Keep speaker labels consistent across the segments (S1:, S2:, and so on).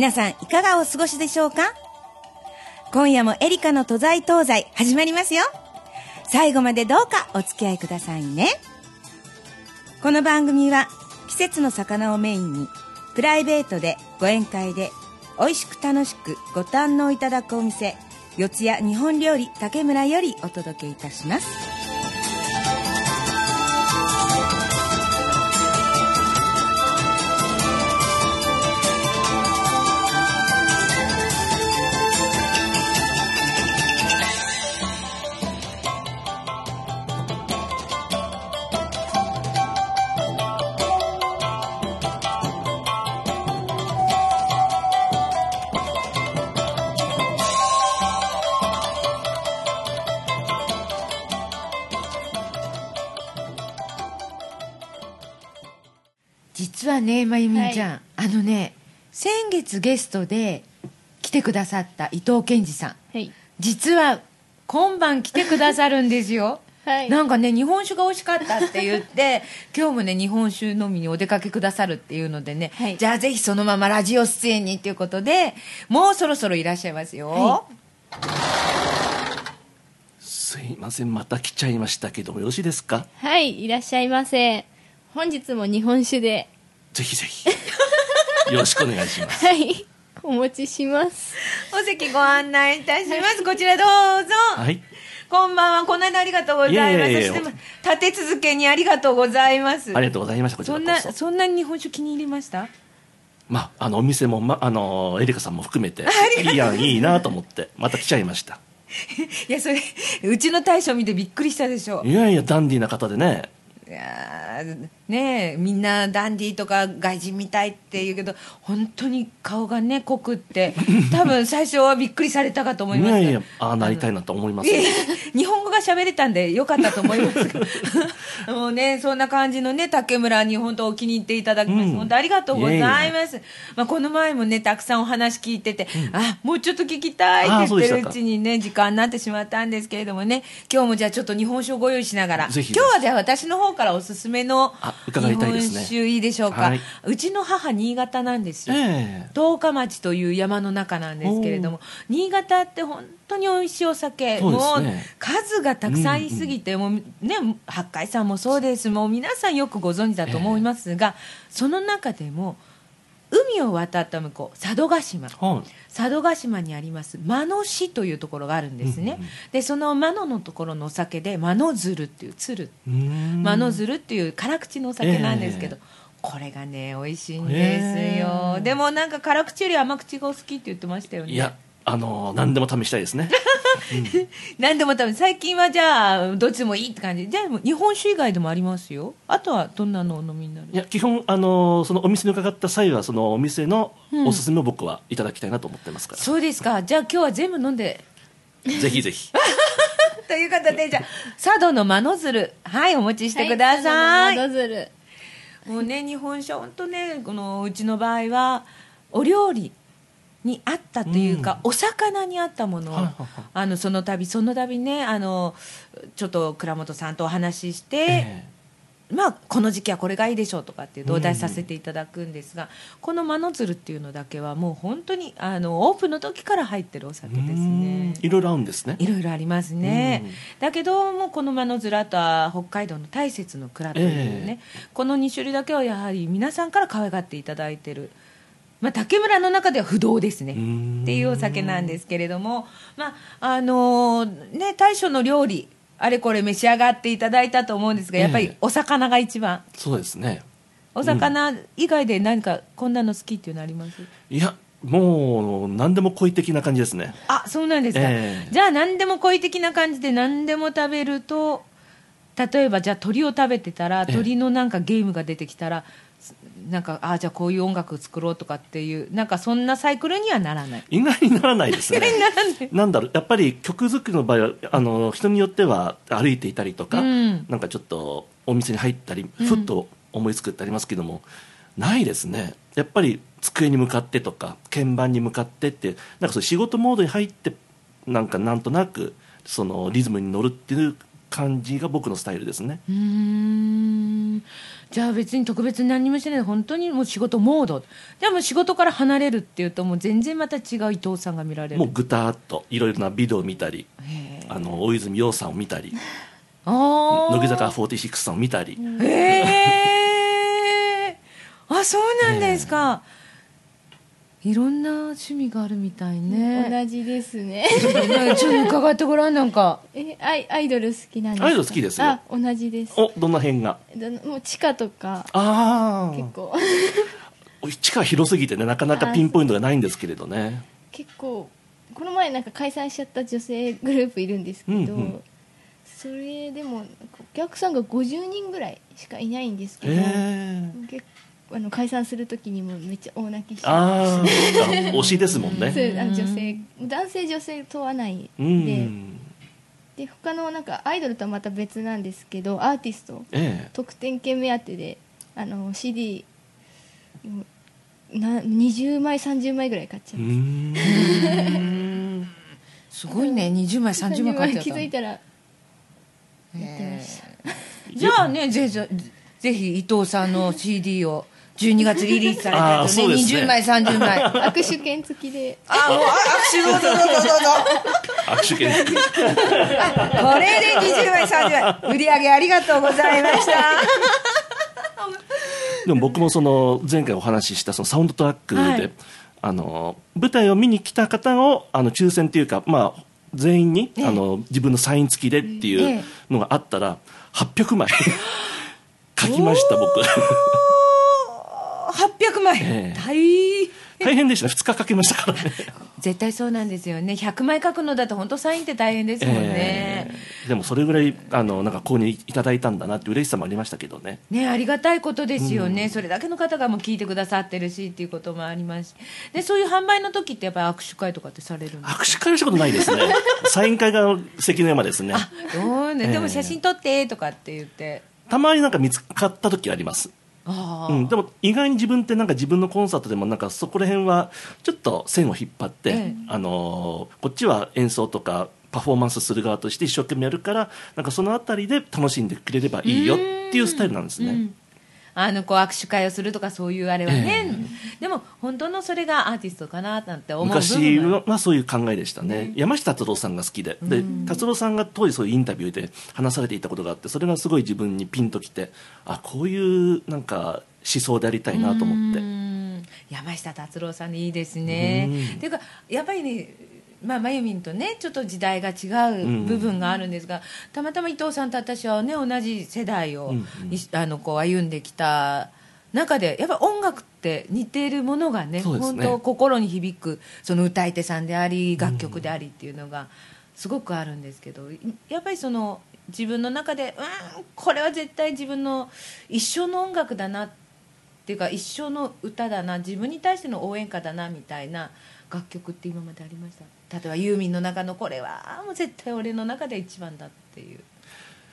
S1: 皆さんいかがお過ごしでしょうか？今夜もエリカの都在東西始まりますよ。最後までどうかお付き合いくださいね。この番組は季節の魚をメインにプライベートでご宴会で美味しく楽しくご堪能いただくお店四谷日本料理竹村よりお届けいたします。
S2: ねまゆみちゃん、はい、あのね先月ゲストで来てくださった伊藤健二さん、はい、実は今晩来てくださるんですよ。はい、なんかね日本酒が美味しかったって言って 今日もね日本酒飲みにお出かけくださるっていうのでね、はい、じゃあぜひそのままラジオ出演にっていうことでもうそろそろいらっしゃいますよ、はい、
S3: すいません。また来ちゃいましたけどもよろしいですか？
S4: はいいらっしゃいませ。本日も日本酒で
S3: ぜひぜひ。よろしくお願いします。
S4: はい。お持ちします。
S2: お席ご案内いたします、こちらどうぞ。はい。こんばんは。この間ありがとうございます。立て続けにありがとうございます。
S3: ありがとうございました
S2: そ。んなそんなに日本酒気に入りました？
S3: まあ、あのお店も、ま、あのエリカさんも含めていいやんいいなと思ってまた来ちゃいました。
S2: いやそれうちの大将見てびっくりしたでしょ。
S3: いやいやダンディーな方でね
S2: いやねみんなダンディーとか外人みたいって言うけど本当に顔がね濃くって 多分最初はびっくりされたかと思います。いやいや
S3: ああなりたいなと思います
S2: 日本語が喋れたんでよかったと思います。もうねそんな感じのね竹村に本当お気に入っていただきましうん、本当ありがとうございます。まあ、この前もねたくさんお話聞いてて、うん、あもうちょっと聞きたいって言ってるうちにね時間になってしまったんですけれどもね今日もじゃあちょっと日本酒をご用意しながら今日はじゃあ私の方からおすすめの日本酒いいでしょうか、はい、うちの母新潟なんですよ、えー、十日町という山の中なんですけれども新潟って本当に美味しいお酒、ね、もう数がたくさんいすぎて、うん。うん、もうね八海山もそうです。もう皆さんよくご存知だと思いますが、えー、その中でも海を渡った向こう佐渡島、はい、佐渡島にあります間野市というところがあるんですね、うんうん、でその間野のところのお酒で間野鶴っていう鶴間野鶴っていう辛口のお酒なんですけど、えー、これがね美味しいんですよ、えー、でもなんか辛口より甘口がお好きって言ってましたよね。
S3: いやあの何でも試したいですね、
S2: うん、何でも試最近はじゃあどっちでもいいって感じ。じゃあ日本酒以外でもありますよ。あとはどんなのお飲みになる？
S3: いや基本あのそのお店に伺った際はそのお店のおすすめを僕はいただきたいなと思ってますから、
S2: うん、そうですか。じゃあ今日は全部飲んで。
S3: ぜひぜひ。
S2: ということでじゃあ佐渡の間の鶴。はいお持ちしてください、はい、鶴。もうね日本酒本当ねこのうちの場合はお料理にあったというか、うん、お魚にあったものを、あのその度その度ねあのちょっと倉本さんとお話しして、えー、まあこの時期はこれがいいでしょうとかっていう同題させていただくんですが、うん、この「間の鶴」っていうのだけはもう本当にあのオープンの時から入ってるお酒ですね。
S3: いろいろあるんですね。
S2: いろいろありますね、だけどもこの「間の鶴」あとは北海道の大雪の蔵というね、えー、この2種類だけはやはり皆さんから可愛がっていただいてるまあ、竹村の中では不動ですね。っていうお酒なんですけれども、まああのー、ね、大将の料理あれこれ召し上がっていただいたと思うんですが、やっぱりお魚が一番、
S3: そうですね。
S2: お魚以外で何かこんなの好きっていうのあります、
S3: いやもう何でも恋的な感じですね。
S2: あそうなんですか、えー、じゃあ何でも恋的な感じで何でも食べると例えばじゃあ鳥を食べてたら鳥のなんかゲームが出てきたら、なんかああじゃあこういう音楽作ろうとかっていうなんかそんなサイクルにはならない。
S3: 意外にならないですね。なんだろうやっぱり曲作りの場合はあの人によっては歩いていたりとか、うん、なんかちょっとお店に入ったりふっと思いつくってありますけども、うん、ないですね。やっぱり机に向かってとか鍵盤に向かってってなんかそう仕事モードに入ってなんかなんとなくそのリズムに乗るっていう感じが僕のスタイルですね。
S2: うーん。じゃあ別に特別に何もしてない本当にもう仕事モード。じゃあもう仕事から離れるっていうともう全然また違う伊藤さんが見られる。
S3: もうぐたっといろいろなビデオを見たり
S2: へ
S3: あの大泉洋さんを見たり乃木坂46さんを見たり。
S2: へえ。あそうなんですか、いろんな趣味があるみたいね。
S4: 同じですね。
S2: ちょっと伺ってごらんなんか。
S4: えアイアイドル好きなんですか？
S3: アイドル好きですよ。
S4: あ同じです。
S3: おどんな辺が？
S4: もう地下とか。
S3: あ
S4: 結構。
S3: あ地下広すぎてねなかなかピンポイントがないんですけれどね。
S4: 結構この前なんか解散しちゃった女性グループいるんですけど、
S3: うんうん。
S4: それでもお客さんが50人ぐらいしかいないんですけ
S3: へ
S4: ど、
S3: え
S4: 結構あの解散する時にもめっちゃ大泣きして。
S3: ああ推しですもん
S4: そう
S3: ね
S4: あの女性男性女性問わないで、
S3: うん。
S4: で他のなんかアイドルとはまた別なんですけどアーティスト
S3: ええ。
S4: 得点券目当てであの CD な20枚30枚ぐらい買っちゃ
S3: う
S4: う、
S3: ん。
S2: すごいね。20枚30枚買っちゃった
S4: 気づいたらやってました。
S2: じゃあねぜぜぜひ伊藤さんの CD を12月リリースされたやつね。
S3: ね
S2: 20枚30枚。あ
S4: 握手券付きで。
S2: もう握手どうぞどうぞどうぞ
S3: 握手券付き
S2: これで20枚30枚売り上げありがとうございました
S3: でも僕もその前回お話ししたそのサウンドトラックで、
S2: はい
S3: あの舞台を見に来た方をあの抽選っていうか、まあ、全員に、
S2: ええ
S3: あの自分のサイン付きでってい
S2: ええ
S3: うのがあったら800枚書きました僕
S2: 800枚、
S3: ええ。
S2: 大変。
S3: 大変でした。ね2日かけましたからね。
S2: 絶対そうなんですよね。100枚書くのだと本当サインって大変ですもんね、
S3: ええ。でもそれぐらいあのなんか購入いただいたんだなって嬉しさもありましたけどね。
S2: ね、ありがたいことですよね、それだけの方がもう聞いてくださってるしっていうこともあります。しでそういう販売の時ってやっぱり握手会とかってされるんですか？
S3: 握手会はしたことないですね。サイン会が関の山ですね。
S2: そうね、
S3: ええ。
S2: でも写真撮ってとかって言って。
S3: たまになんか見つかった時あります。
S2: ああ、
S3: うん、でも意外に自分ってなんか自分のコンサートでもなんかそこら辺はちょっと線を引っ張って、
S2: ええ。
S3: あのーこっちは演奏とかパフォーマンスする側として一生懸命やるからなんかそのあたりで楽しんでくれればいいよっていうスタイルなんですね。
S2: うんあのこう握手会をするとかそういうあれはね、でも本当のそれがアーティストかななんて思う部
S3: 昔はそういう考えでしたね、山下達郎さんが好きで。で達郎さんが当時そういうインタビューで話されていたことがあってそれがすごい自分にピンときてあこういうなんか思想でありたいなと思って。
S2: うん。山下達郎さんでいいですね。
S3: うん。
S2: っていうかやっぱりねまあ、まゆみんとねちょっと時代が違う部分があるんですが、たまたま伊藤さんと私はね同じ世代を、
S3: うん
S2: あのこう歩んできた中でやっぱ音楽って似ているものがね
S3: ね。
S2: 本当心に響くその歌い手さんであり楽曲でありっていうのがすごくあるんですけど、いやっぱりその自分の中でうんこれは絶対自分の一生の音楽だなっていうか一生の歌だな自分に対しての応援歌だなみたいな楽曲って今までありました？例えばユーミンの中のこれはもう絶対俺の中で一番だっていう。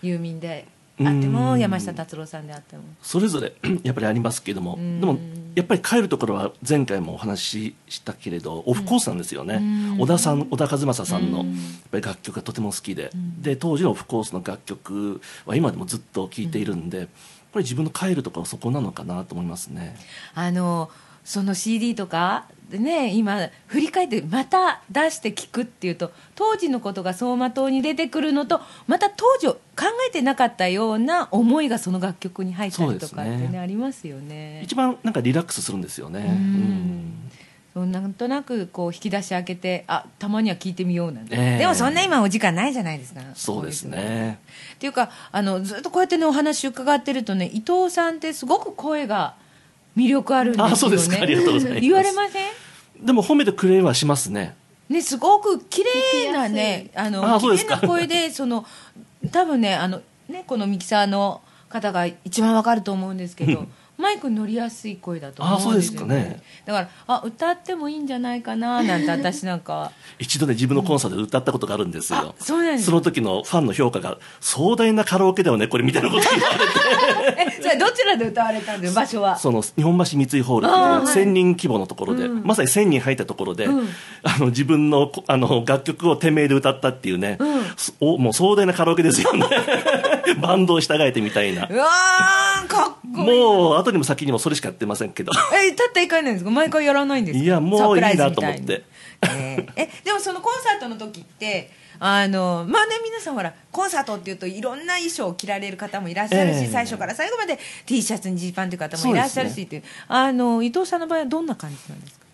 S2: ユーミンであっても
S3: うん
S2: 山下達郎さんであっても。
S3: それぞれ やっぱりありますけども。
S2: うん。
S3: でもやっぱり帰るところは前回もお話ししたけれどオフコースなんですよね。
S2: うん。
S3: 小田さん小田和正さんの
S2: うん。
S3: やっぱり楽曲がとても好きで。
S2: ん。
S3: で当時のオフコースの楽曲は今でもずっと聴いているんでやっぱり自分の帰るところはそこなのかなと思いますね。
S2: あのその CD とかでね今振り返ってまた出して聞くっていうと当時のことが走馬灯に出てくるのとまた当時考えてなかったような思いがその楽曲に入ったりとかって
S3: ね
S2: ね。ありますよね。
S3: 一番なんかリラックスするんですよね。うん。
S2: そうなんとなくこう引き出し開けてあたまには聞いてみようなんて、
S3: ええ。
S2: でもそんな今お時間ないじゃないですか。
S3: そうですね。
S2: っていうかあのずっとこうやってねお話伺ってるとね伊藤さんってすごく声が魅力あるんですよね。
S3: あそうですか。ありがとうございます。
S2: 言われません？
S3: でも褒めてくれはしますね。
S2: ね、すごく綺麗なね、あの綺麗な声で、その多分ね、あのねこのミキサーの方が一番わかると思うんですけど、マイクに乗りやすい声だと思うんですよ、ね、
S3: あそうですかね。
S2: だからあ歌ってもいいんじゃないかななんて私なんか。は
S3: 一度ね自分のコンサートで歌ったことがあるんですよ、
S2: あそうなんです。
S3: その時のファンの評価が壮大なカラオケだよねこれみたいなこと言われて。
S2: えそれどちらで歌われたんです場所は？
S3: その日本橋三井ホールっていう1000人規模のところで、まさに1000人入ったところで、あの自分のこあの楽曲を店名で歌ったっていうね、そおもう壮大なカラオケですよね バンドを従えてみたいな。
S2: うわーかっこいい。
S3: もう後にも先にもそれしかやってませんけど。
S2: えたった一回なんですか？毎回やらないんですか？
S3: いやもういいなと思って。
S2: えーえ でもそのコンサートの時ってあのまあね皆さんほらコンサートっていうといろんな衣装を着られる方もいらっしゃるし、
S3: ええ。
S2: 最初から最後まで T シャツにジーパンという方もいらっしゃるしっていう。あの伊藤さんの場合はどんな感じなんですか？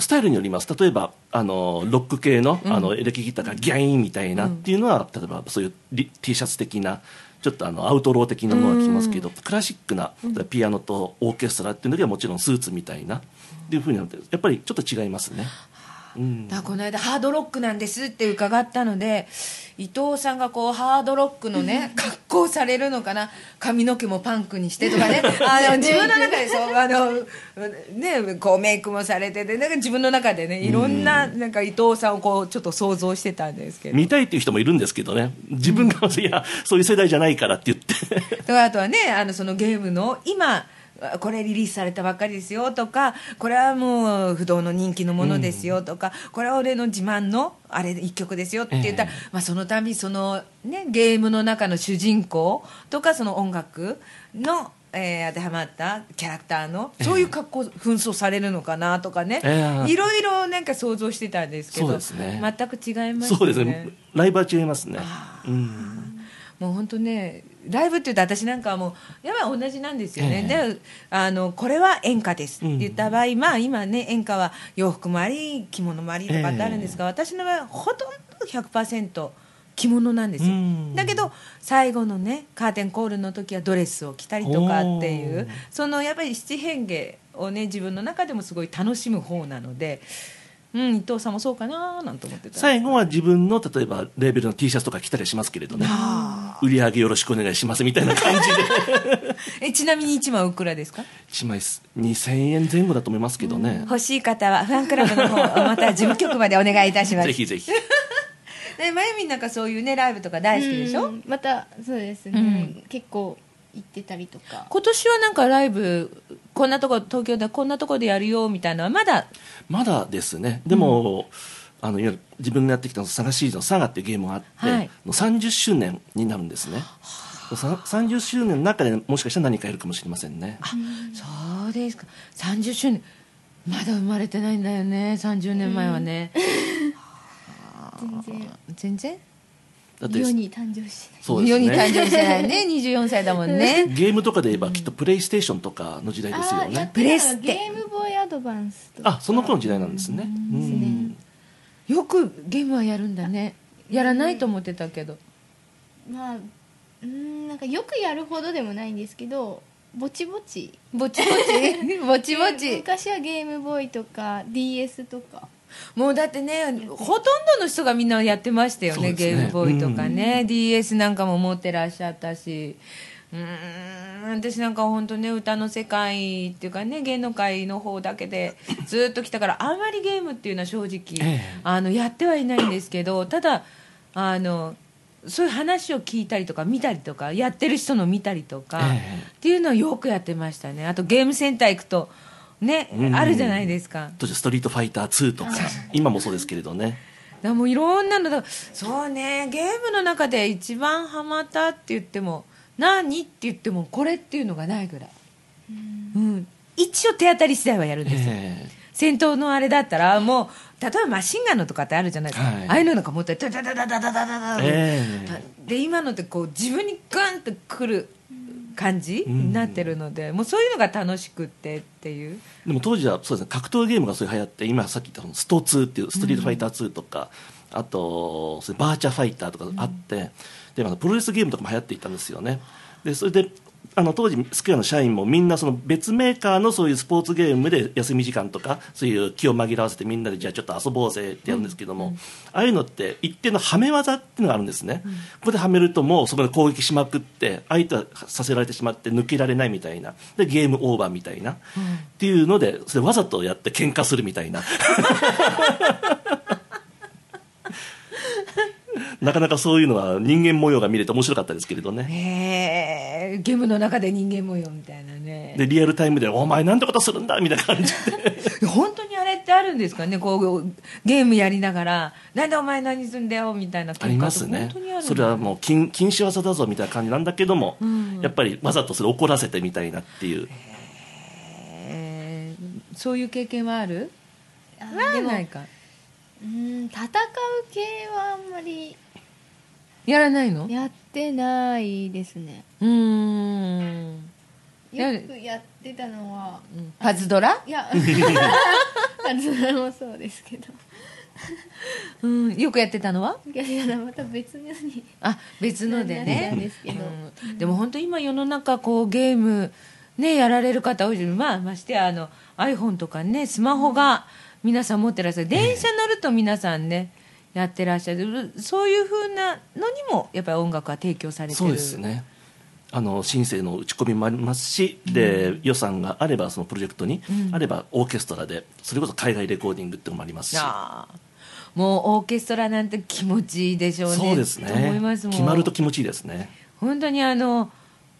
S3: スタイルによります。例えばあのロック系の,、あのエレキギターがギャインみたいなっていうのは、例えばそういうリ T シャツ的なちょっとあのアウトロー的なものが着ますけど、クラシックなピアノとオーケストラっていうのはもちろんスーツみたいなっていうふうになってやっぱりちょっと違いますね。うん。
S2: だこの間ハードロックなんですって伺ったので伊藤さんがこうハードロックのね格好されるのかな髪の毛もパンクにしてとかね。あの自分の中でそうあのねこうメイクもされててなんか自分の中でねいろんななんか伊藤さんをこうちょっと想像してたんですけど。
S3: 見たいっていう人もいるんですけどね。自分が、いやそういう世代じゃないからって言って。
S2: だからあとはねあのそのゲームの今これリリースされたばっかりですよとかこれはもう不動の人気のものですよとか、これは俺の自慢のあれ一曲ですよって言ったら、
S3: え
S2: まあ、その度その、ね、ゲームの中の主人公とかその音楽の、えー当てはまったキャラクターのそういう格好、紛争されるのかなとかね、
S3: ええ。
S2: いろいろなんか想像してたんですけど
S3: ね。
S2: 全く違いますよ
S3: そうですね。ライブは違いますね。うん。
S2: もう本当ねライブって言うと私なんかはもうやっぱり同じなんですよね、
S3: え
S2: であのこれは演歌です。って言った場合、まあ今ね演歌は洋服もあり着物もありとかってあるんですが、私の場合はほとんど100%着物なんですよ、
S3: うん。
S2: だけど最後のねカーテンコールの時はドレスを着たりとかっていうそのやっぱり七変化をね自分の中でもすごい楽しむ方なので、うん、伊藤さんもそうかななんて思ってた
S3: 最後は自分の例えばレーベルの T シャツとか着たりしますけれどね。売り上げよろしくお願いしますみたいな感じで。
S2: えちなみに1枚おいくらですか
S3: ？1枚2000円前後だと思いますけどね、
S2: 欲しい方はファンクラブの方また事務局までお願いいたします。
S3: ぜひぜひ。
S2: ねまゆみんなんかそういうねライブとか大好きでしょ、
S4: うんまたそうですね、
S2: うん。
S4: 結構行ってたりとか。
S2: 今年はなんかライブこんなとこ東京でこんなとこでやるよみたいなのはまだ？
S3: まだですね。でも、あのいわゆる自分がやってきたのサガシリーズの「サガ」っていうゲームがあって、
S2: はい。
S3: の30周年になるんですね。さ30周年の中でもしかしたら何かやるかもしれませんね。
S2: そうですか。30周年。まだ生まれてないんだよね30年前はね、
S4: 全然。
S2: 全然？
S3: だって
S4: 世に誕生しない。
S3: そうです
S2: 世に誕
S3: ね
S2: 生してないね。24歳だもんね。
S3: ゲームとかで言えばきっとプレイステーションとかの時代ですよ
S4: あーやっ
S3: ね
S4: てたの
S2: プレステ
S4: ゲームボーイアドバンスとか。
S3: あその頃の時代なんですね。うん。
S2: よくゲームはやるんだね。やらないと思ってたけど、
S4: まあうーんなんかよくやるほどでもないんですけどぼちぼち。
S2: ぼちぼち？ぼちぼち？
S4: 昔はゲームボーイとか DS とか
S2: もうだってねほとんどの人がみんなやってましたよね
S3: ね。
S2: ゲームボーイとかね、DS なんかも持ってらっしゃったし。うーん。私なんか本当ね歌の世界っていうかね芸能界の方だけでずっと来たからあんまりゲームっていうのは正直、
S3: ええ。
S2: あのやってはいないんですけどただあのそういう話を聞いたりとか見たりとかやってる人の見たりとか、
S3: ええ。
S2: っていうのはよくやってましたね。あとゲームセンター行くとね、
S3: うん。
S2: あるじゃないですか。
S3: 当時ストリートファイター2とか。今もそうですけれどね。
S2: だからもういろんなのだ。そうね。ゲームの中で一番ハマったって言っても何って言ってもこれっていうのがないぐらい、うん、一応手当たり次第はやるんですよ、
S3: え
S2: 戦闘のあれだったらもう例えばマシンガンのとかってあるじゃないですか、
S3: はい。
S2: ああいうのなんか持ってダダダダダダダダダ
S3: え
S2: で今のってこう自分にガンとくる感じ
S3: うん
S2: になってるので、もうそういうのが楽しくってっていう。
S3: でも当時はそうですね格闘ゲームがそういう流行って今さっき言ったスト2っていうストリートファイター2とか、あとそれバーチャファイターとかあって、でまたプロレスゲームとかも流行っていたんですよね。でそれであの当時スクエアの社員もみんなその別メーカーのそういうスポーツゲームで休み時間とかそういう気を紛らわせてみんなでじゃあちょっと遊ぼうぜってやるん。ですけども、うんうん、ああいうのって一定のはめ技っていうのがあるんですね、うん、ここではめるともうそこで攻撃しまくって相手はさせられてしまって抜けられないみたいな。でゲームオーバーみたいな、っていうのでそれわざとやって喧嘩するみたいな。なかなかそういうのは人間模様が見れて面白かったですけれどね。
S2: へえ、ゲームの中で人間模様みたいなね。
S3: で、リアルタイムで、お前なんてことするんだみたいな感じ
S2: で。本当にあれってあるんですかね、こう、ゲームやりながら、なんでお前何すんだよみたいな
S3: ありますね。それはもう禁禁止技だぞみたいな感じなんだけども、うん、やっぱりわざとそれ怒らせてみたいなっていう。
S2: そういう経験はある？
S4: あないか。うん戦う系はあんまり
S2: やらないの？
S4: やってないですね。
S2: うん。
S4: よくやってたのは、
S2: うん、パズドラ？
S4: いや パズドラもそうですけど。
S2: うん、よくやってたのは？い
S4: やいやまた別のに。
S2: あ別のでね。ですけど、うん、でも本当今世の中こうゲームねやられる方多いまあましてあの iPhone とかねスマホが皆さん持ってらっしゃる。電車乗ると皆さんね、やってらっしゃる。そういうふうなのにもやっぱり音楽は提供されてる。
S3: そうですね。あの申請の打ち込みもありますし、うん、で予算があればそのプロジェクトに、うん、あればオーケストラでそれこそ海外レコーディングっていうのもありますし。
S2: もうオーケストラなんて気持ちいいでしょうね。
S3: そうですね。思います決まると気持ちいいですね。
S2: 本当にあの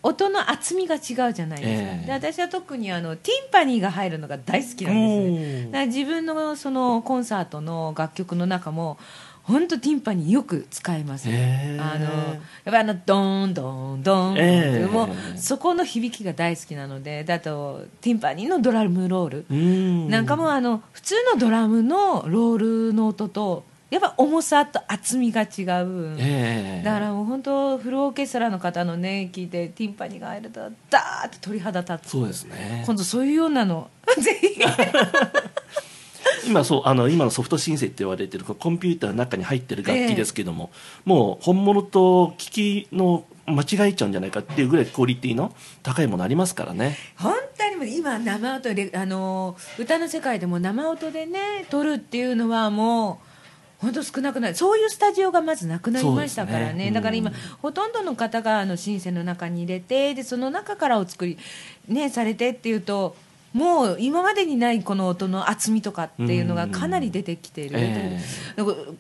S2: 音の厚みが違うじゃないですか、えー、で私は特にあのティンパニーが入るのが大好きなんですね。だから自分のそのコンサートの楽曲の中も本当ティンパニーよく使います、えー、あのやっぱりあのドーンドーンドーン、えー、もうそこの響きが大好きなのでだとティンパニーのドラムロール。なんかもあの普通のドラムのロールの音とやっぱ重さと厚みが違う、えー、だからもう本当フルオーケストラの方のね聞いてティンパニーが入るとダーッと鳥肌立つ。
S3: そうですね。
S2: 今度そういうようなの。ぜ ひ
S3: 今そうあの今のソフト申請って言われてるコンピューターの中に入ってる楽器ですけども、えー、もう本物と機器の間違えちゃうんじゃないかっていうぐらいクオリティの高いものありますからね。
S2: 本当にも今生音であの歌の世界でも生音でね撮るっていうのはもう本当少なくない。そういうスタジオがまずなくなりましたからね、ねうん、だから今、ほとんどの方があのシンセの中に入れてでその中からお作り、ね、されてっていうともう今までにないこの音の厚みとかっていうのがかなり出てきている、えー、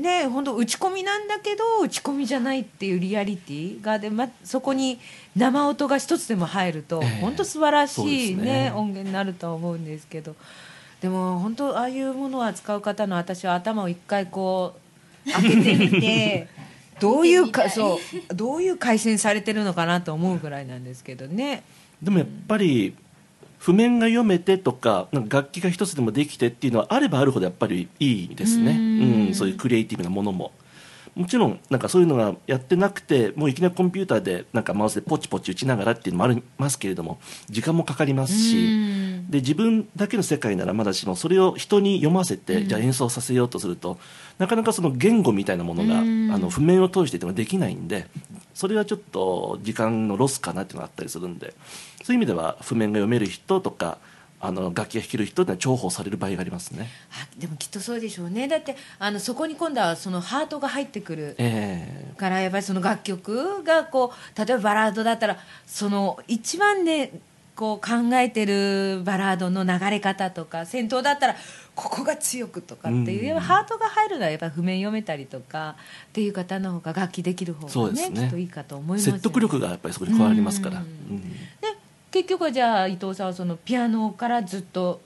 S2: ね本当打ち込みなんだけど打ち込みじゃないっていうリアリティがで、ま、そこに生音が一つでも入ると、えー、本当素晴らしいね、ね。音源になると思うんですけど。でも本当ああいうものを扱う方の私は頭を一回こう開けてみて どういうかそうどういう回線されてるのかなと思うぐらいなんですけどね。
S3: でもやっぱり、譜面が読めてとか楽器が一つでもできてっていうのはあればあるほどやっぱりいいですねうん、そういうクリエイティブなものも。もちろんなんかそういうのがやってなくてもういきなりコンピューターでなんかマウスでポチポチ打ちながらっていうのもありますけれども時間もかかりますしで自分だけの世界ならまだしもそれを人に読ませてじゃあ演奏させようとするとなかなかその言語みたいなものがあの譜面を通していてもできないんでそれはちょっと時間のロスかなっていうのがあったりするんでそういう意味では譜面が読める人とかあの楽器が弾ける人には重宝される場合がありますね。
S2: あでもきっとそうでしょうね。だってあのそこに今度はそのハートが入ってくる、えー、からやっぱりその楽曲がこう例えばバラードだったらその一番ねこう考えてるバラードの流れ方とか戦闘だったらここが強くとかっていう、うん、ハートが入るのはやっぱ譜面読めたりとかっていう方の方が楽器できる方がね、ね、きっといいかと思います、
S3: ね、説得力がやっぱりそこに加わりますから。うん、うん、で
S2: 結局はじゃあ伊藤さんはそのピアノからずっと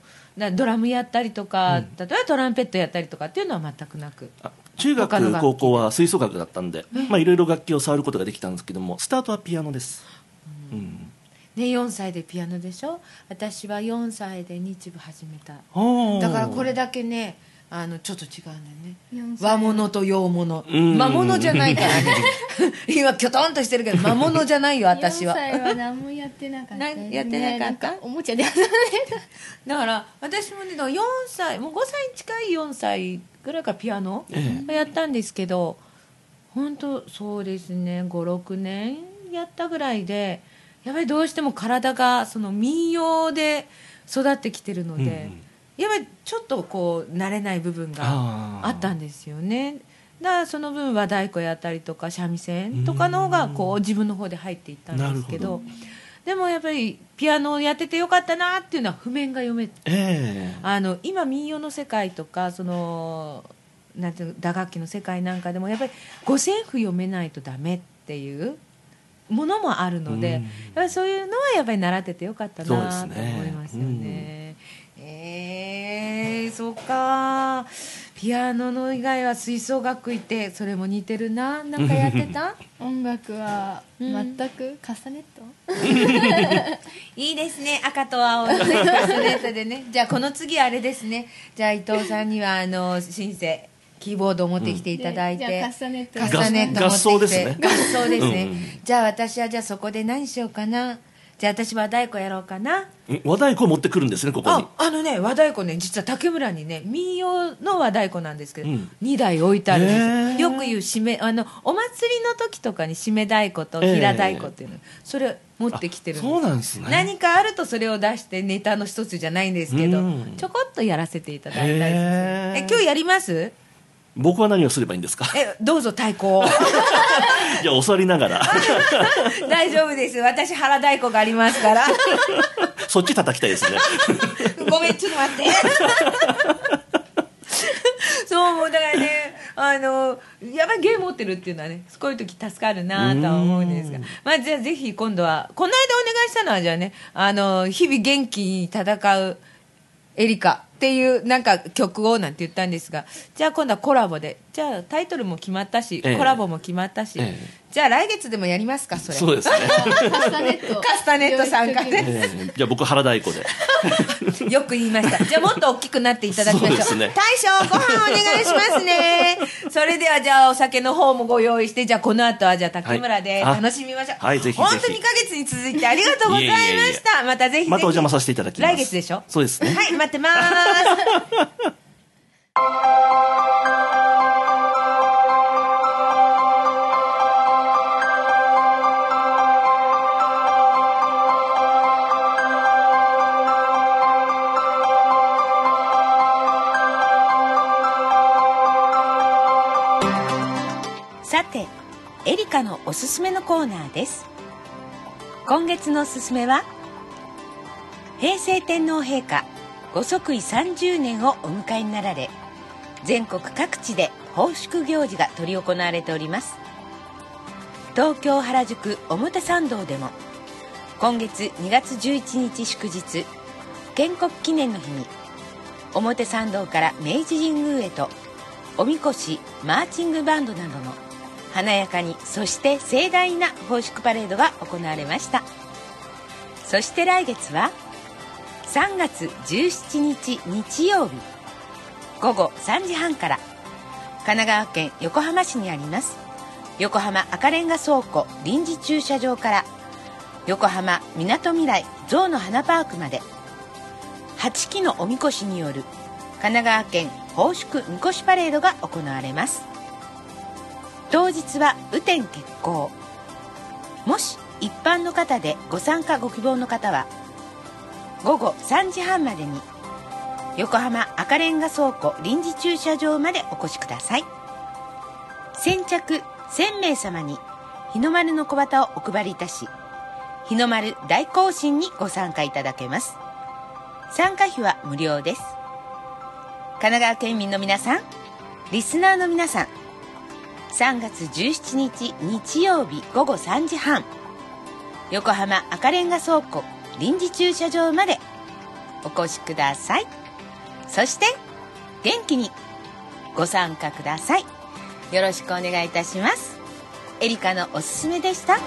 S2: ドラムやったりとか、うん、例えばトランペットやったりとかっていうのは全くなく。
S3: 中学高校は吹奏楽だったんで、まあ、いろいろ楽器を触ることができたんですけどもスタートはピアノです、うん、うん、
S2: ね、4歳でピアノでしょ？私は4歳で日舞始めた。だからこれだけねあのちょっと違うね。和物と洋物。魔物じゃないから。ね 今きょとんとしてるけど魔物じゃないよ私は。4
S4: 歳は何もやってなかった、
S2: ね、やってなかった？
S4: おもちゃで遊んで
S2: た だから私もね4歳もう5歳近い4歳ぐらいからピアノをやったんですけど、ええ、本当そうですね56年やったぐらいでやっぱりどうしても体がその民謡で育ってきてるので、
S3: うん
S2: やっぱりちょっとこう慣れない部分が
S3: あ
S2: ったんですよね。だからその分和太鼓やったりとか三味線とかの方がこう自分の方で入っていったんですけどでもやっぱりピアノをやっててよかったなっていうのは譜面が読め
S3: ええ。
S2: あの今民謡の世界とかそのなんていうの打楽器の世界なんかでもやっぱり五線譜読めないとダメっていうものもあるので、
S3: うん。
S2: やっぱりそういうのはやっぱり習っててよかったなと思いますよね。えー、そうか。ピアノの以外は吹奏楽行ってそれも似てるな。なんかやってた？
S4: 音楽は全く？カスタネット、
S2: いいですね。赤と青のね カスネットでね。じゃあこの次あれですね。じゃあ伊藤さんにはあのシンセキーボードを持ってきていただいて、
S4: でじゃあカスタネット。
S3: 合奏ですね。
S2: 合奏ですね、
S3: うん。
S2: じゃあ私はじゃあそこで何しようかなじゃあ私は太鼓やろうかな。
S3: 和太鼓を持ってくるんですねここに。
S2: ああのね和太鼓ね実は竹村にね民謡の和太鼓なんですけど、
S3: うん。
S2: 2台置いてあるんです。よく言う締めあのお祭りの時とかに締め太鼓と平太鼓っていうの、それ持ってきてるん
S3: そうなんですね。
S2: 何かあるとそれを出してネタの一つじゃないんですけど、
S3: うん。
S2: ちょこっとやらせていただいたりえ今日やります？
S3: 僕は何をすればいいんですか？
S2: えどうぞ太鼓を。
S3: いや教わりながら。
S2: 大丈夫です。私腹太鼓がありますから。
S3: そっち叩きたいですね。
S2: ごめんちょっと待って。そうもうだからねあのやっぱり芸持ってるっていうのはねこういう時助かるなとは思うんですが。
S3: うん。
S2: まあじゃあぜひ今度はこの間お願いしたのはじゃあねあの日々元気に戦うエリカっていうなんか曲をなんて言ったんですがじゃあ今度はコラボでじゃあタイトルも決まったし、
S3: ええ。
S2: コラボも決まったし、
S3: ええ。
S2: じゃあ来月でもやりますかそれ。
S3: そうですね、
S4: カスタネット。
S2: カスタネット参加ね。
S3: ええ。じゃあ僕腹太鼓で。
S2: よく言いました。じゃあもっと大きくなっていただきましょう。
S3: そうね。
S2: 大将、ご飯お願いしますね。それではじゃあお酒の方もご用意して、じゃあこの後はじゃあ竹村で楽しみましょう。
S3: はいぜひぜひ。
S2: 本当2ヶ月に続いてありがとうございました。
S3: いえいえいえ。
S2: またぜひぜひ。
S3: またお邪魔させていただきます。
S2: 来月でしょ？
S3: そうですね。
S2: はい、待ってます。さて、エリカのおすすめのコーナーです。今月のおすすめは、平成天皇陛下ご即位30年をお迎えになられ、全国各地で奉祝行事が執り行われております。東京原宿表参道でも、今月2月11日祝日、建国記念の日に、表参道から明治神宮へとおみこしマーチングバンドなどの華やかにそして盛大な奉祝パレードが行われましたそして来月は3月17日日曜日。午後3時半から。神奈川県横浜市にあります。横浜赤レンガ倉庫臨時駐車場から。横浜みなとみらい象の花パークまで。8基のおみこしによる。神奈川県奉祝みこしパレードが行われます。当日は雨天決行。もし一般の方でご参加ご希望の方は午後3時半までに横浜赤レンガ倉庫臨時駐車場までお越しください。先着1000名様に日の丸の小旗をお配りいたし日の丸大行進にご参加いただけます。参加費は無料です。神奈川県民の皆さんリスナーの皆さん3月17日日曜日午後3時半横浜赤レンガ倉庫臨時駐車場まで。お越しください。そして元気に。ご参加ください。よろしくお願いいたします。エリカのおすすめでした。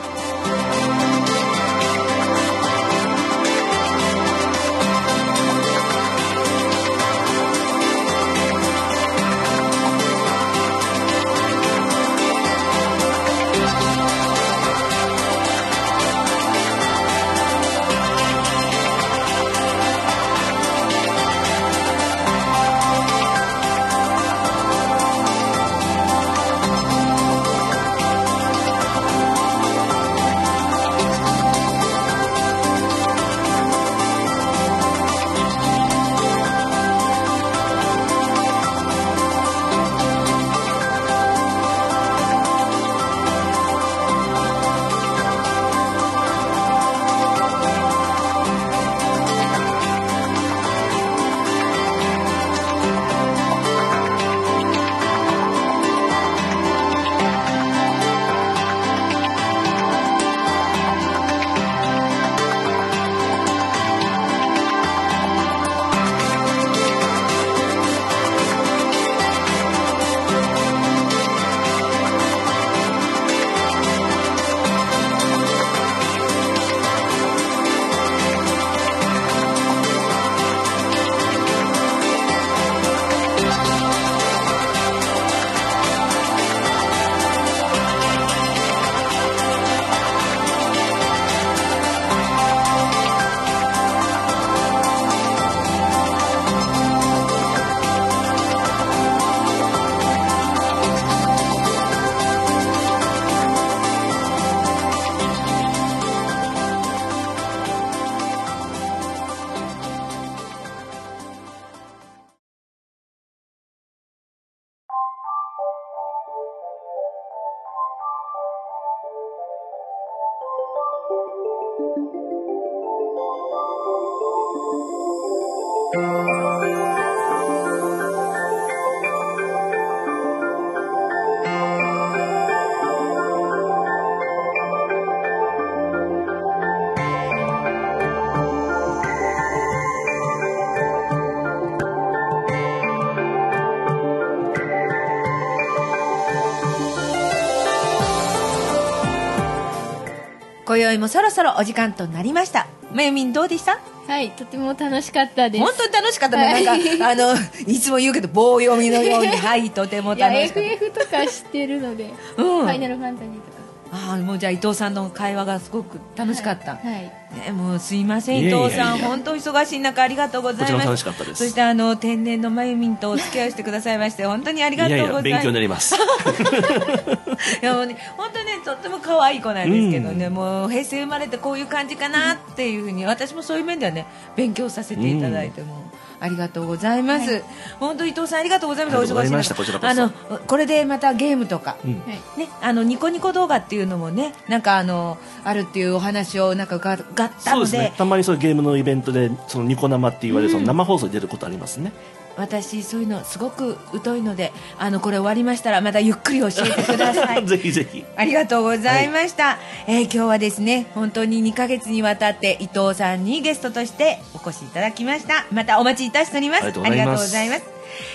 S2: 今宵もそろそろお時間となりました。まゆみんどうでした？
S4: はいとても楽しかったです。
S2: 本当に楽しかったね、
S4: はい。
S2: なんかあのいつも言うけど棒読みのように。はいとても楽しかった。
S4: FF とか知ってるので、
S2: うん。
S4: ファイナルファンタジーとか
S2: ああもうじゃあ伊藤さんの会話がすごく楽しかった、
S4: はい、はい。
S2: ね、もうすいません伊藤さん本当忙しい中ありがとうございます。
S3: こちらも楽しかったです。
S2: そしてあの天然のまゆみんとお付き合いしてくださいまして本当にありが
S3: い
S2: とうございます。
S3: やいや勉強になります。
S2: いやもうね本当にねとっても可愛い子なんですけどね、もう平成生まれてこういう感じかなっていうふうに私もそういう面ではね勉強させていただいても、ありがとうございます、本当伊藤さんありがとうございます。お忙しいあのこれでまたゲームとか、
S3: うん。
S4: はい
S2: ね、あのニコニコ動画っていうのもねなんかあのあるっていうお話をなんかががったので。
S3: そうですね。たまにそういうゲームのイベントでそのニコ生って言われるその生放送に出ることありますね、
S2: 私そういうのすごく疎いのであのこれ終わりましたらまたゆっくり教えてください。
S3: ぜひぜひ。
S2: ありがとうございました、えー今日はですね本当に2ヶ月にわたって伊藤さんにゲストとしてお越しいただきました。またお待ちいたしております。
S3: ありがとうございます。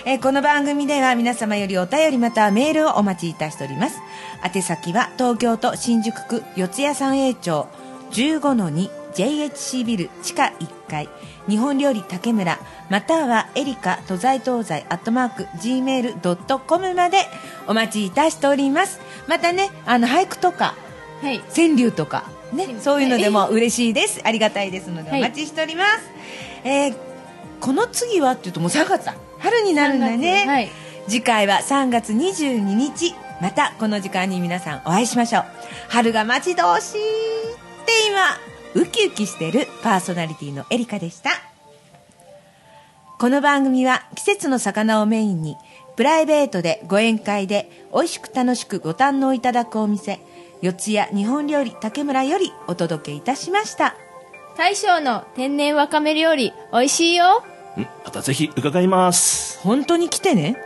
S2: えーこの番組では皆様よりお便りまたはメールをお待ちいたしております。宛先は東京都新宿区四谷三栄町 15-2JHC ビル地下1階日本料理竹村またはエリカ都在東西アットマーク Gmail.com までお待ちいたしております。またねあの俳句とか
S4: はい。
S2: 川柳とかねそういうのでも嬉しいです。ありがたいですのでお
S4: はい。
S2: 待ちしております、えーこの次はっていうともう3月だ。春になるんだね、
S4: 3月はい。
S2: 次回は3月22日。またこの時間に皆さんお会いしましょう。春が待ち遠しい。って今ウキウキしてるパーソナリティのエリカでした。この番組は季節の魚をメインにプライベートでご宴会で美味しく楽しくご堪能いただくお店四谷日本料理竹村よりお届けいたしました。
S4: 大将の天然わかめ料理美味しいよ。
S3: うんまたぜひ伺います。
S2: 本当に来てね